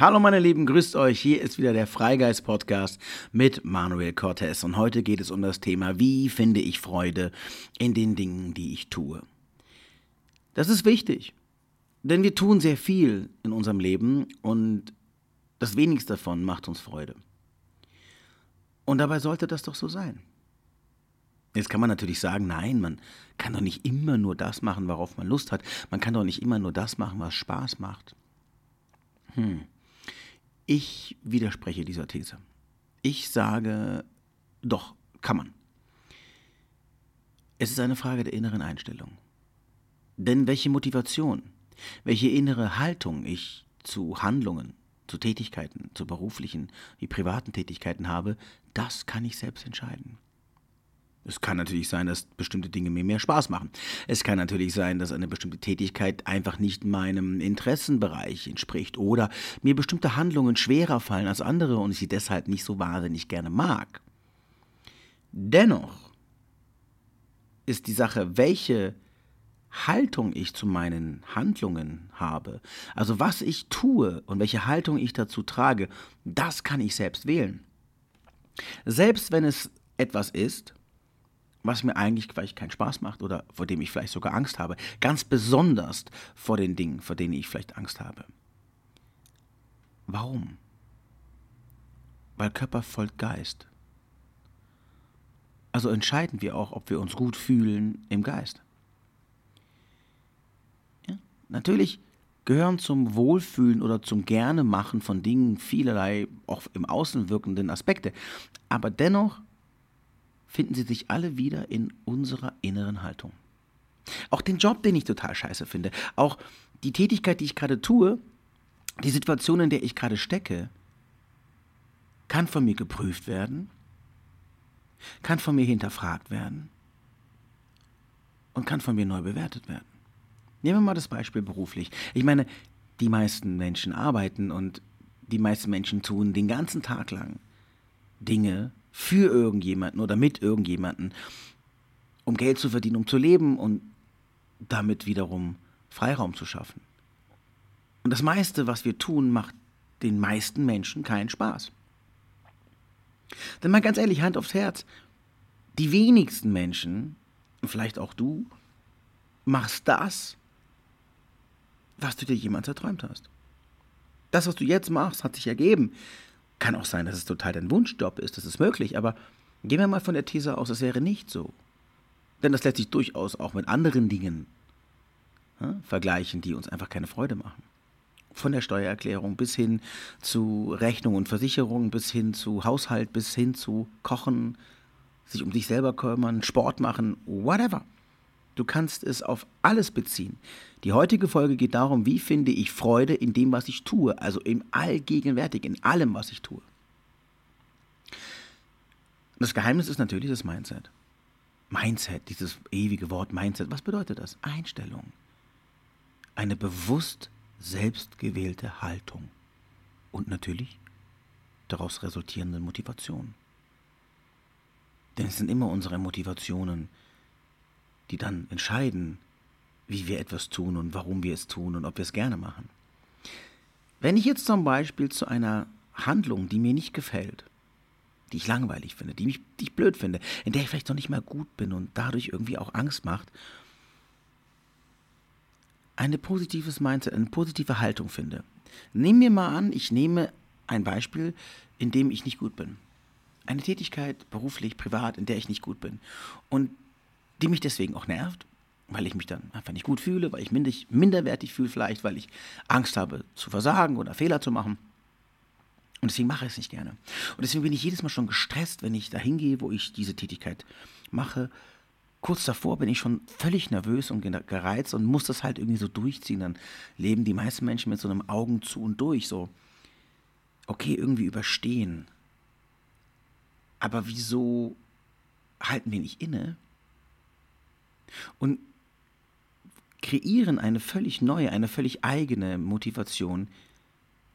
Hallo meine Lieben, grüßt euch. Hier ist wieder der Freigeist Podcast mit Manuel Cortez und heute geht es um das Thema, wie finde ich Freude in den Dingen, die ich tue. Das ist wichtig, denn wir tun sehr viel in unserem Leben und das wenigste davon macht uns Freude. Und dabei sollte das doch so sein. Jetzt kann man natürlich sagen, nein, man kann doch nicht immer nur das machen, worauf man Lust hat. Man kann doch nicht immer nur das machen, was Spaß macht. Hm. Ich widerspreche dieser These. Ich sage, doch, kann man. Es ist eine Frage der inneren Einstellung. Denn welche Motivation, welche innere Haltung ich zu Handlungen, zu Tätigkeiten, zu beruflichen wie privaten Tätigkeiten habe, das kann ich selbst entscheiden. Es kann natürlich sein, dass bestimmte Dinge mir mehr Spaß machen. Es kann natürlich sein, dass eine bestimmte Tätigkeit einfach nicht meinem Interessenbereich entspricht oder mir bestimmte Handlungen schwerer fallen als andere und ich sie deshalb nicht so wahnsinnig gerne mag. Dennoch ist die Sache, welche Haltung ich zu meinen Handlungen habe, also was ich tue und welche Haltung ich dazu trage, das kann ich selbst wählen. Selbst wenn es etwas ist, was mir eigentlich vielleicht keinen Spaß macht oder vor dem ich vielleicht sogar Angst habe. Ganz besonders vor den Dingen, vor denen ich vielleicht Angst habe. Warum? Weil Körper folgt Geist. Also entscheiden wir auch, ob wir uns gut fühlen im Geist. Ja? Natürlich gehören zum Wohlfühlen oder zum Gerne-Machen von Dingen vielerlei, auch im Außen wirkenden Aspekte. Aber dennoch finden sie sich alle wieder in unserer inneren Haltung. Auch den Job, den ich total scheiße finde, auch die Tätigkeit, die ich gerade tue, die Situation, in der ich gerade stecke, kann von mir geprüft werden, kann von mir hinterfragt werden und kann von mir neu bewertet werden. Nehmen wir mal das Beispiel beruflich. Ich meine, die meisten Menschen arbeiten und die meisten Menschen tun den ganzen Tag lang Dinge, für irgendjemanden oder mit irgendjemanden, um Geld zu verdienen, um zu leben und damit wiederum Freiraum zu schaffen. Und das meiste, was wir tun, macht den meisten Menschen keinen Spaß. Denn mal ganz ehrlich, Hand aufs Herz, die wenigsten Menschen, vielleicht auch du, machst das, was du dir jemals erträumt hast. Das, was du jetzt machst, hat sich ergeben. Kann auch sein, dass es total dein Wunschjob ist, das ist möglich, aber gehen wir mal von der These aus, es wäre nicht so. Denn das lässt sich durchaus auch mit anderen Dingen ja, vergleichen, die uns einfach keine Freude machen. Von der Steuererklärung bis hin zu Rechnung und Versicherung, bis hin zu Haushalt, bis hin zu Kochen, sich um sich selber kümmern, Sport machen, whatever. Du kannst es auf alles beziehen. Die heutige Folge geht darum, wie finde ich Freude in dem, was ich tue, also im Allgegenwärtig, in allem, was ich tue. Das Geheimnis ist natürlich das Mindset. Mindset, dieses ewige Wort Mindset, was bedeutet das? Einstellung. Eine bewusst selbstgewählte Haltung. Und natürlich daraus resultierende Motivation. Denn es sind immer unsere Motivationen, die dann entscheiden, wie wir etwas tun und warum wir es tun und ob wir es gerne machen. Wenn ich jetzt zum Beispiel zu einer Handlung, die mir nicht gefällt, die ich langweilig finde, die, mich, die ich blöd finde, in der ich vielleicht noch nicht mal gut bin und dadurch irgendwie auch Angst macht, eine positives Mindset, eine positive Haltung finde. Nehmen wir mal an, ich nehme ein Beispiel, in dem ich nicht gut bin. Eine Tätigkeit, beruflich, privat, in der ich nicht gut bin. Und die mich deswegen auch nervt, weil ich mich dann einfach nicht gut fühle, weil ich mich minderwertig fühle vielleicht, weil ich Angst habe zu versagen oder Fehler zu machen. Und deswegen mache ich es nicht gerne. Und deswegen bin ich jedes Mal schon gestresst, wenn ich da hingehe, wo ich diese Tätigkeit mache. Kurz davor bin ich schon völlig nervös und gereizt und muss das halt irgendwie so durchziehen. Dann leben die meisten Menschen mit so einem Augen zu und durch, so, okay, irgendwie überstehen. Aber wieso halten wir nicht inne und kreieren eine völlig neue, eine völlig eigene Motivation,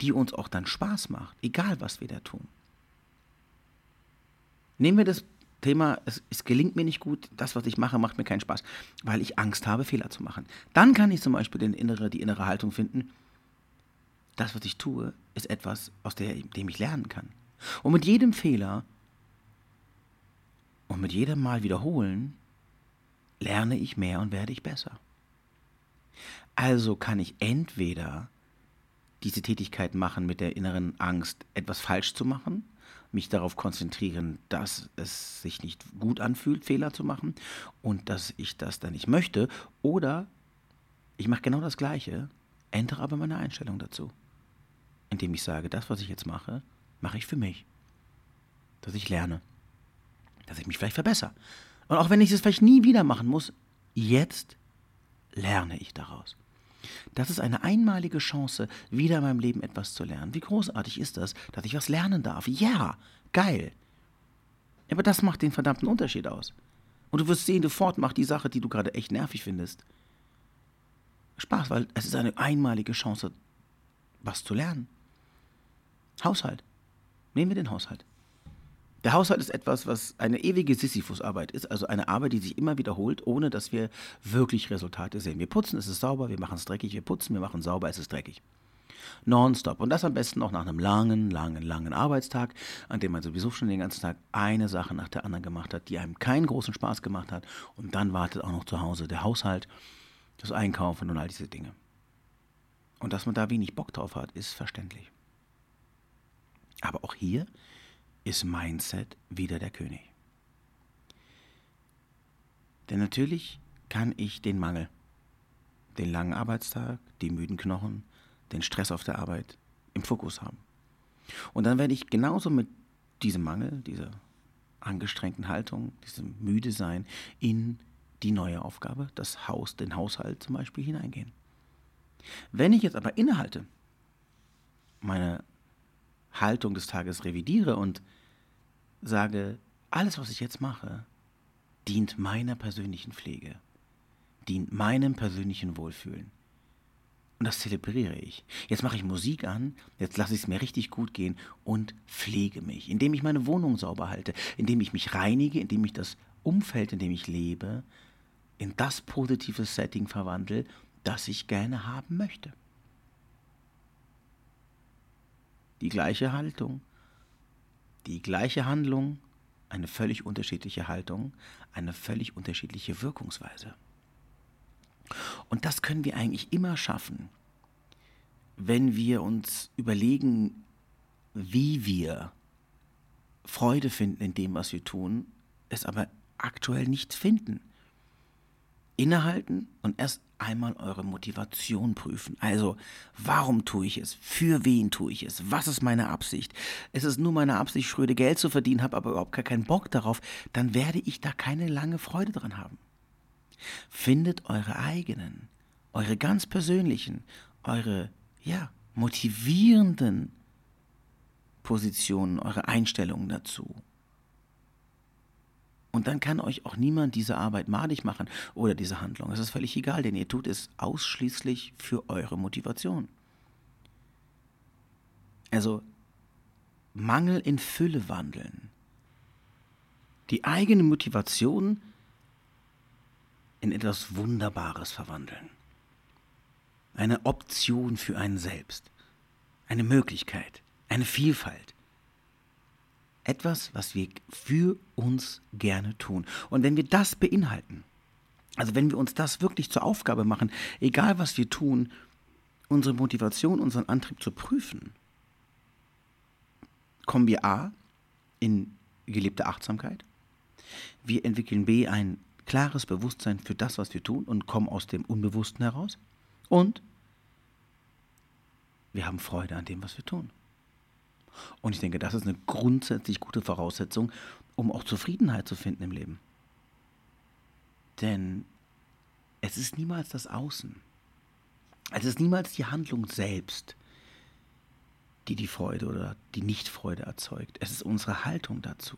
die uns auch dann Spaß macht, egal was wir da tun. Nehmen wir das Thema, es, es, gelingt mir nicht gut, das, was ich mache, macht mir keinen Spaß, weil ich Angst habe, Fehler zu machen. Dann kann ich zum Beispiel den innere, die innere Haltung finden, das, was ich tue, ist etwas, aus dem ich lernen kann. Und mit jedem Fehler und mit jedem Mal wiederholen, lerne ich mehr und werde ich besser. Also kann ich entweder diese Tätigkeit machen mit der inneren Angst, etwas falsch zu machen, mich darauf konzentrieren, dass es sich nicht gut anfühlt, Fehler zu machen und dass ich das dann nicht möchte, oder ich mache genau das Gleiche, ändere aber meine Einstellung dazu, indem ich sage, das, was ich jetzt mache, mache ich für mich, dass ich lerne, dass ich mich vielleicht verbessere. Und auch wenn ich es vielleicht nie wieder machen muss, jetzt lerne ich daraus. Das ist eine einmalige Chance, wieder in meinem Leben etwas zu lernen. Wie großartig ist das, dass ich was lernen darf? Ja, geil. Aber das macht den verdammten Unterschied aus. Und du wirst sehen, sofort macht die Sache, die du gerade echt nervig findest, Spaß, weil es ist eine einmalige Chance, was zu lernen. Haushalt. Nehmen wir den Haushalt. Der Haushalt ist etwas, was eine ewige Sisyphus-Arbeit ist, also eine Arbeit, die sich immer wiederholt, ohne dass wir wirklich Resultate sehen. Wir putzen, es ist sauber, wir machen es dreckig, wir putzen, wir machen sauber, es ist dreckig. Nonstop. Und das am besten auch nach einem langen, langen, langen Arbeitstag, an dem man sowieso schon den ganzen Tag eine Sache nach der anderen gemacht hat, die einem keinen großen Spaß gemacht hat. Und dann wartet auch noch zu Hause der Haushalt, das Einkaufen und all diese Dinge. Und dass man da wenig Bock drauf hat, ist verständlich. Aber auch hier ist Mindset wieder der König. Denn natürlich kann ich den Mangel, den langen Arbeitstag, die müden Knochen, den Stress auf der Arbeit im Fokus haben. Und dann werde ich genauso mit diesem Mangel, dieser angestrengten Haltung, diesem müde Sein in die neue Aufgabe, das Haus, den Haushalt zum Beispiel hineingehen. Wenn ich jetzt aber innehalte, meine Haltung des Tages revidiere und sage, alles, was ich jetzt mache, dient meiner persönlichen Pflege, dient meinem persönlichen Wohlfühlen. Und das zelebriere ich. Jetzt mache ich Musik an, jetzt lasse ich es mir richtig gut gehen und pflege mich, indem ich meine Wohnung sauber halte, indem ich mich reinige, indem ich das Umfeld, in dem ich lebe, in das positive Setting verwandle, das ich gerne haben möchte. Die gleiche Haltung, die gleiche Handlung, eine völlig unterschiedliche Haltung, eine völlig unterschiedliche Wirkungsweise. Und das können wir eigentlich immer schaffen, wenn wir uns überlegen, wie wir Freude finden in dem, was wir tun, es aber aktuell nicht finden. Innehalten und erst einmal eure Motivation prüfen. Also, warum tue ich es? Für wen tue ich es? Was ist meine Absicht? Ist es nur meine Absicht, schröde Geld zu verdienen, habe aber überhaupt gar keinen Bock darauf, dann werde ich da keine lange Freude dran haben. Findet eure eigenen, eure ganz persönlichen, eure, ja, motivierenden Positionen, eure Einstellungen dazu. Und dann kann euch auch niemand diese Arbeit madig machen oder diese Handlung. Es ist völlig egal, denn ihr tut es ausschließlich für eure Motivation. Also Mangel in Fülle wandeln. Die eigene Motivation in etwas Wunderbares verwandeln. Eine Option für einen selbst. Eine Möglichkeit. Eine Vielfalt etwas, was wir für uns gerne tun. Und wenn wir das beinhalten, also wenn wir uns das wirklich zur Aufgabe machen, egal was wir tun, unsere Motivation, unseren Antrieb zu prüfen, kommen wir A in gelebte Achtsamkeit, wir entwickeln B ein klares Bewusstsein für das, was wir tun und kommen aus dem Unbewussten heraus und wir haben Freude an dem, was wir tun. Und ich denke, das ist eine grundsätzlich gute Voraussetzung, um auch Zufriedenheit zu finden im Leben. Denn es ist niemals das Außen. Es ist niemals die Handlung selbst, die die Freude oder die Nichtfreude erzeugt. Es ist unsere Haltung dazu.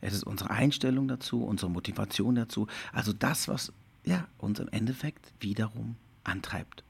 Es ist unsere Einstellung dazu, unsere Motivation dazu. Also das, was ja, uns im Endeffekt wiederum antreibt.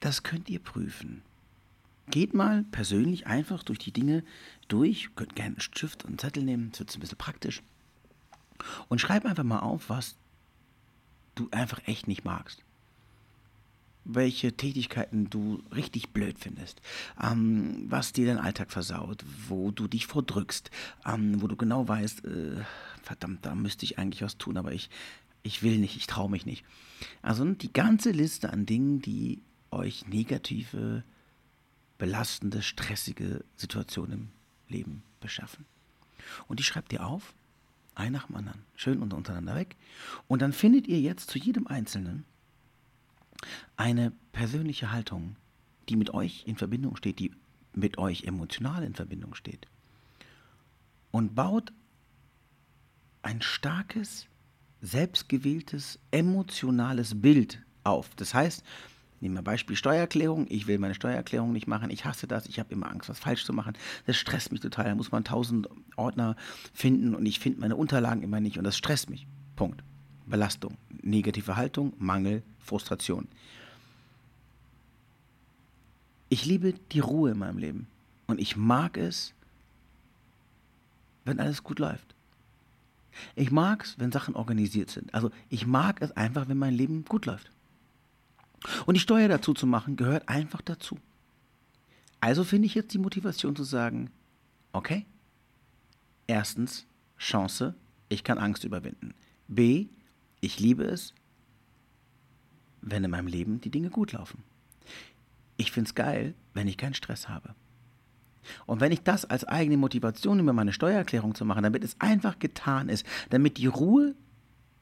Das könnt ihr prüfen. Geht mal persönlich einfach durch die Dinge durch. Ihr könnt gerne einen Stift und einen Zettel nehmen, das wird ein bisschen praktisch. Und schreib einfach mal auf, was du einfach echt nicht magst. welche Tätigkeiten du richtig blöd findest, ähm, was dir deinen Alltag versaut, wo du dich vordrückst, ähm, wo du genau weißt, äh, verdammt, da müsste ich eigentlich was tun, aber ich, ich will nicht, ich traue mich nicht. Also die ganze Liste an Dingen, die euch negative, belastende, stressige Situationen im Leben beschaffen. Und die schreibt ihr auf, ein nach dem anderen, schön untereinander weg. Und dann findet ihr jetzt zu jedem Einzelnen eine persönliche Haltung, die mit euch in Verbindung steht, die mit euch emotional in Verbindung steht. Und baut ein starkes, selbstgewähltes, emotionales Bild auf. Das heißt, Nehmen wir Beispiel Steuererklärung. Ich will meine Steuererklärung nicht machen. Ich hasse das. Ich habe immer Angst, was falsch zu machen. Das stresst mich total. Da muss man tausend Ordner finden und ich finde meine Unterlagen immer nicht und das stresst mich. Punkt. Belastung, negative Haltung, Mangel, Frustration. Ich liebe die Ruhe in meinem Leben und ich mag es, wenn alles gut läuft. Ich mag es, wenn Sachen organisiert sind. Also ich mag es einfach, wenn mein Leben gut läuft. Und die Steuer dazu zu machen, gehört einfach dazu. Also finde ich jetzt die Motivation zu sagen, okay, erstens Chance, ich kann Angst überwinden. B, ich liebe es, wenn in meinem Leben die Dinge gut laufen. Ich finde es geil, wenn ich keinen Stress habe. Und wenn ich das als eigene Motivation nehme, meine Steuererklärung zu machen, damit es einfach getan ist, damit die Ruhe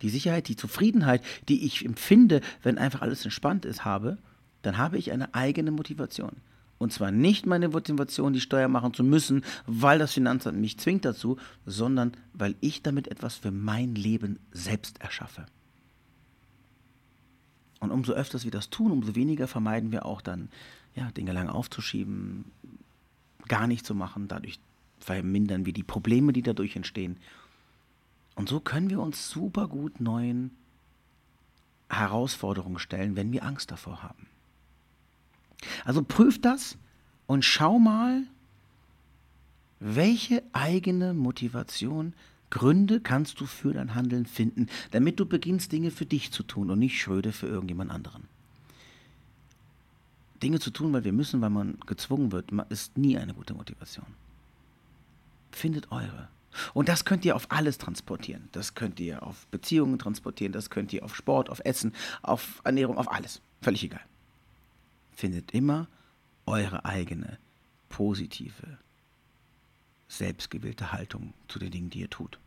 die Sicherheit, die Zufriedenheit, die ich empfinde, wenn einfach alles entspannt ist, habe, dann habe ich eine eigene Motivation. Und zwar nicht meine Motivation, die Steuer machen zu müssen, weil das Finanzamt mich zwingt dazu, sondern weil ich damit etwas für mein Leben selbst erschaffe. Und umso öfters wir das tun, umso weniger vermeiden wir auch dann, ja, Dinge lang aufzuschieben, gar nicht zu machen. Dadurch vermindern wir die Probleme, die dadurch entstehen. Und so können wir uns super gut neuen Herausforderungen stellen, wenn wir Angst davor haben. Also prüf das und schau mal, welche eigene Motivation, Gründe kannst du für dein Handeln finden, damit du beginnst, Dinge für dich zu tun und nicht Schröde für irgendjemand anderen. Dinge zu tun, weil wir müssen, weil man gezwungen wird, ist nie eine gute Motivation. Findet eure. Und das könnt ihr auf alles transportieren. Das könnt ihr auf Beziehungen transportieren, das könnt ihr auf Sport, auf Essen, auf Ernährung, auf alles. Völlig egal. Findet immer eure eigene positive, selbstgewählte Haltung zu den Dingen, die ihr tut.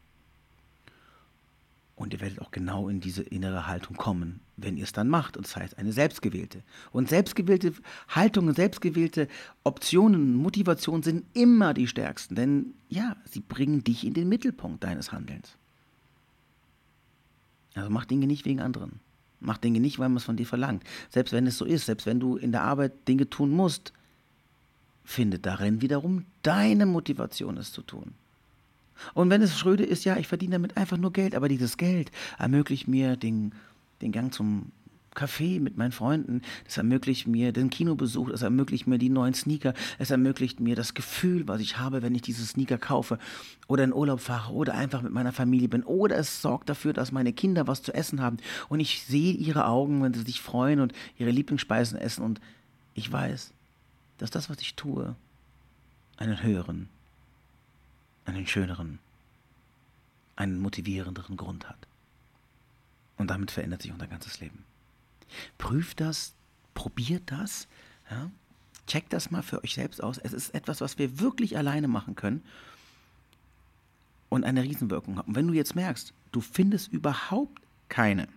Und ihr werdet auch genau in diese innere Haltung kommen, wenn ihr es dann macht. Und das heißt eine selbstgewählte. Und selbstgewählte Haltungen, selbstgewählte Optionen, Motivationen sind immer die stärksten. Denn ja, sie bringen dich in den Mittelpunkt deines Handelns. Also mach Dinge nicht wegen anderen. Mach Dinge nicht, weil man es von dir verlangt. Selbst wenn es so ist, selbst wenn du in der Arbeit Dinge tun musst, finde darin wiederum deine Motivation, es zu tun. Und wenn es Schröde ist, ja, ich verdiene damit einfach nur Geld, aber dieses Geld ermöglicht mir den, den Gang zum Café mit meinen Freunden, das ermöglicht mir den Kinobesuch, das ermöglicht mir die neuen Sneaker, es ermöglicht mir das Gefühl, was ich habe, wenn ich diese Sneaker kaufe oder in Urlaub fahre oder einfach mit meiner Familie bin oder es sorgt dafür, dass meine Kinder was zu essen haben und ich sehe ihre Augen, wenn sie sich freuen und ihre Lieblingsspeisen essen und ich weiß, dass das, was ich tue, einen höheren einen schöneren, einen motivierenderen Grund hat. Und damit verändert sich unser ganzes Leben. Prüft das, probiert das, ja? checkt das mal für euch selbst aus. Es ist etwas, was wir wirklich alleine machen können und eine Riesenwirkung hat. Und wenn du jetzt merkst, du findest überhaupt keine,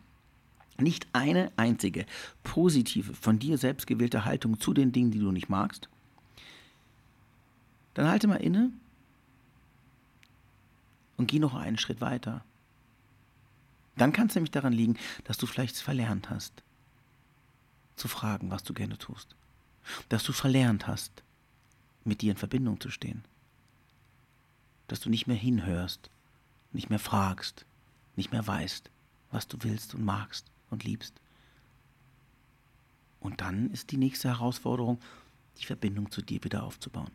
nicht eine einzige positive, von dir selbst gewählte Haltung zu den Dingen, die du nicht magst, dann halte mal inne und geh noch einen Schritt weiter. Dann kann es nämlich daran liegen, dass du vielleicht verlernt hast, zu fragen, was du gerne tust. Dass du verlernt hast, mit dir in Verbindung zu stehen. Dass du nicht mehr hinhörst, nicht mehr fragst, nicht mehr weißt, was du willst und magst und liebst. Und dann ist die nächste Herausforderung, die Verbindung zu dir wieder aufzubauen.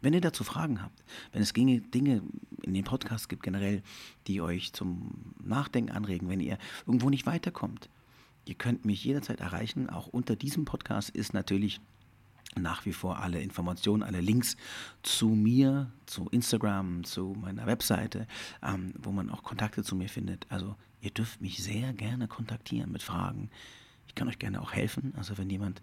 Wenn ihr dazu Fragen habt, wenn es Dinge, Dinge in dem Podcast gibt generell, die euch zum Nachdenken anregen, wenn ihr irgendwo nicht weiterkommt, Ihr könnt mich jederzeit erreichen. Auch unter diesem Podcast ist natürlich nach wie vor alle Informationen, alle Links zu mir, zu Instagram, zu meiner Webseite, ähm, wo man auch Kontakte zu mir findet. Also ihr dürft mich sehr gerne kontaktieren mit Fragen. Ich kann euch gerne auch helfen. Also wenn jemand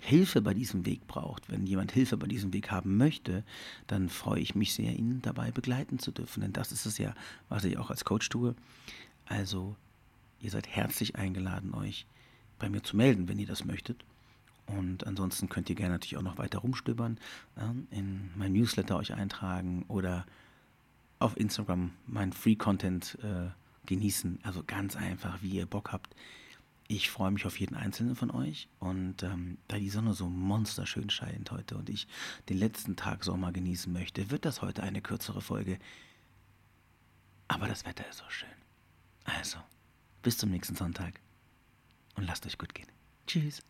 Hilfe bei diesem Weg braucht, wenn jemand Hilfe bei diesem Weg haben möchte, dann freue ich mich sehr, ihn dabei begleiten zu dürfen. Denn das ist es ja, was ich auch als Coach tue. Also ihr seid herzlich eingeladen, euch bei mir zu melden, wenn ihr das möchtet. Und ansonsten könnt ihr gerne natürlich auch noch weiter rumstöbern, in mein Newsletter euch eintragen oder auf Instagram meinen Free Content äh, genießen. Also ganz einfach, wie ihr Bock habt. Ich freue mich auf jeden einzelnen von euch. Und ähm, da die Sonne so monsterschön scheint heute und ich den letzten Tag Sommer genießen möchte, wird das heute eine kürzere Folge. Aber das Wetter ist so schön. Also, bis zum nächsten Sonntag und lasst euch gut gehen. Tschüss.